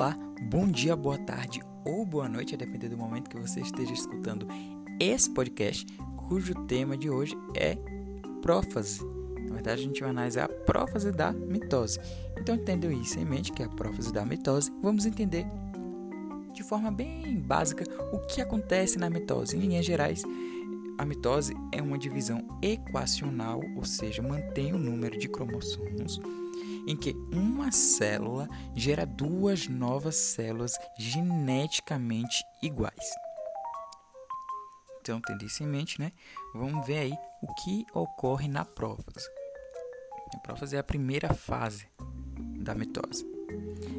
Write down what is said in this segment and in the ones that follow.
Olá, bom dia, boa tarde ou boa noite, a depender do momento que você esteja escutando esse podcast, cujo tema de hoje é prófase. Na verdade, a gente vai analisar a prófase da mitose. Então, entendeu isso em mente, que é a prófase da mitose, vamos entender de forma bem básica o que acontece na mitose. Em linhas gerais, a mitose é uma divisão equacional, ou seja, mantém o número de cromossomos em que uma célula gera duas novas células geneticamente iguais. Então, tendo isso em mente, né? Vamos ver aí o que ocorre na prófase. A prófase é a primeira fase da mitose.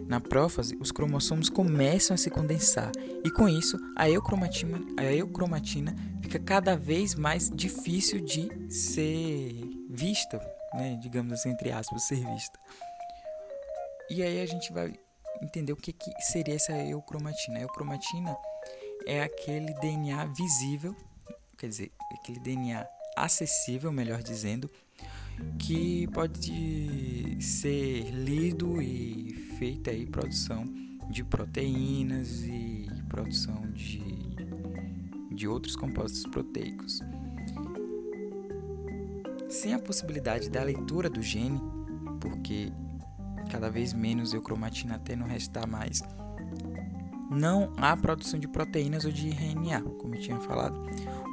Na prófase, os cromossomos começam a se condensar e com isso a eucromatina, a eucromatina fica cada vez mais difícil de ser vista né, digamos assim, entre aspas, ser vista. E aí a gente vai entender o que, que seria essa eucromatina. A eucromatina é aquele DNA visível, quer dizer, aquele DNA acessível, melhor dizendo, que pode ser lido e feita aí produção de proteínas e produção de, de outros compostos proteicos. Sem a possibilidade da leitura do gene, porque cada vez menos eucromatina até não restar mais, não há produção de proteínas ou de RNA, como eu tinha falado,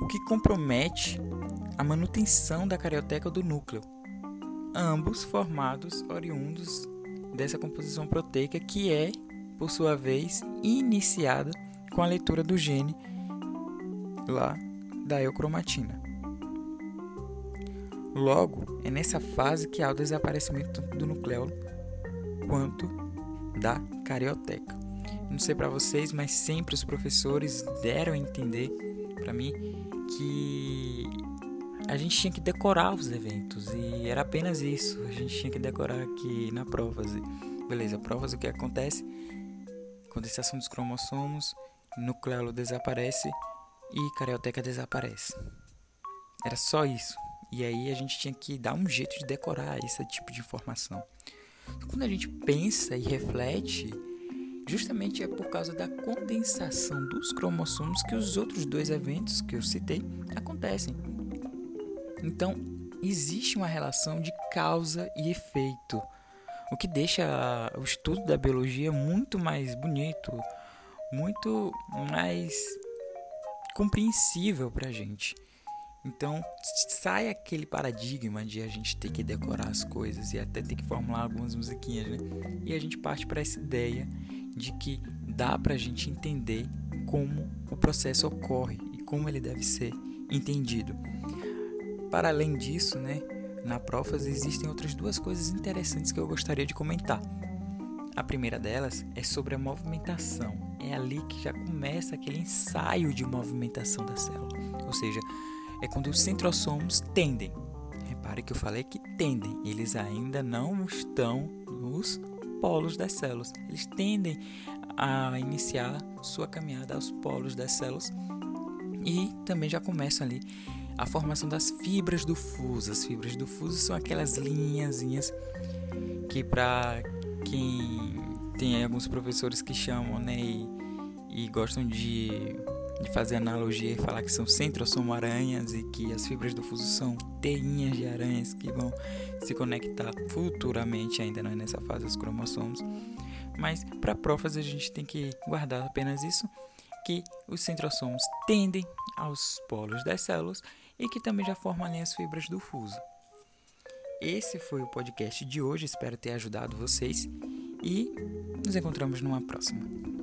o que compromete a manutenção da carioteca do núcleo, ambos formados oriundos dessa composição proteica que é, por sua vez, iniciada com a leitura do gene lá da eucromatina. Logo, é nessa fase que há o desaparecimento do nucleolo quanto da carioteca. Não sei para vocês, mas sempre os professores deram a entender para mim que a gente tinha que decorar os eventos e era apenas isso. A gente tinha que decorar aqui na prófase. Beleza, provas o que acontece? Condensação dos cromossomos, nucleolo desaparece e carioteca desaparece. Era só isso. E aí a gente tinha que dar um jeito de decorar esse tipo de informação. Quando a gente pensa e reflete, justamente é por causa da condensação dos cromossomos que os outros dois eventos que eu citei acontecem. Então, existe uma relação de causa e efeito, o que deixa o estudo da biologia muito mais bonito, muito mais compreensível para a gente. Então, sai aquele paradigma de a gente ter que decorar as coisas e até ter que formular algumas musiquinhas, né? E a gente parte para essa ideia de que dá para a gente entender como o processo ocorre e como ele deve ser entendido. Para além disso, né, na prófase existem outras duas coisas interessantes que eu gostaria de comentar. A primeira delas é sobre a movimentação. É ali que já começa aquele ensaio de movimentação da célula. Ou seja, é quando os centrossomos tendem. Repare que eu falei que tendem, eles ainda não estão nos polos das células. Eles tendem a iniciar sua caminhada aos polos das células e também já começam ali a formação das fibras do fuso. As fibras do fuso são aquelas linhazinhas que para quem tem alguns professores que chamam, né, e, e gostam de de fazer analogia e falar que são centrosomo-aranhas e que as fibras do fuso são teinhas de aranhas que vão se conectar futuramente, ainda não é nessa fase dos cromossomos. Mas para prófase a gente tem que guardar apenas isso, que os centrosomos tendem aos polos das células e que também já formam ali as fibras do fuso. Esse foi o podcast de hoje, espero ter ajudado vocês e nos encontramos numa próxima.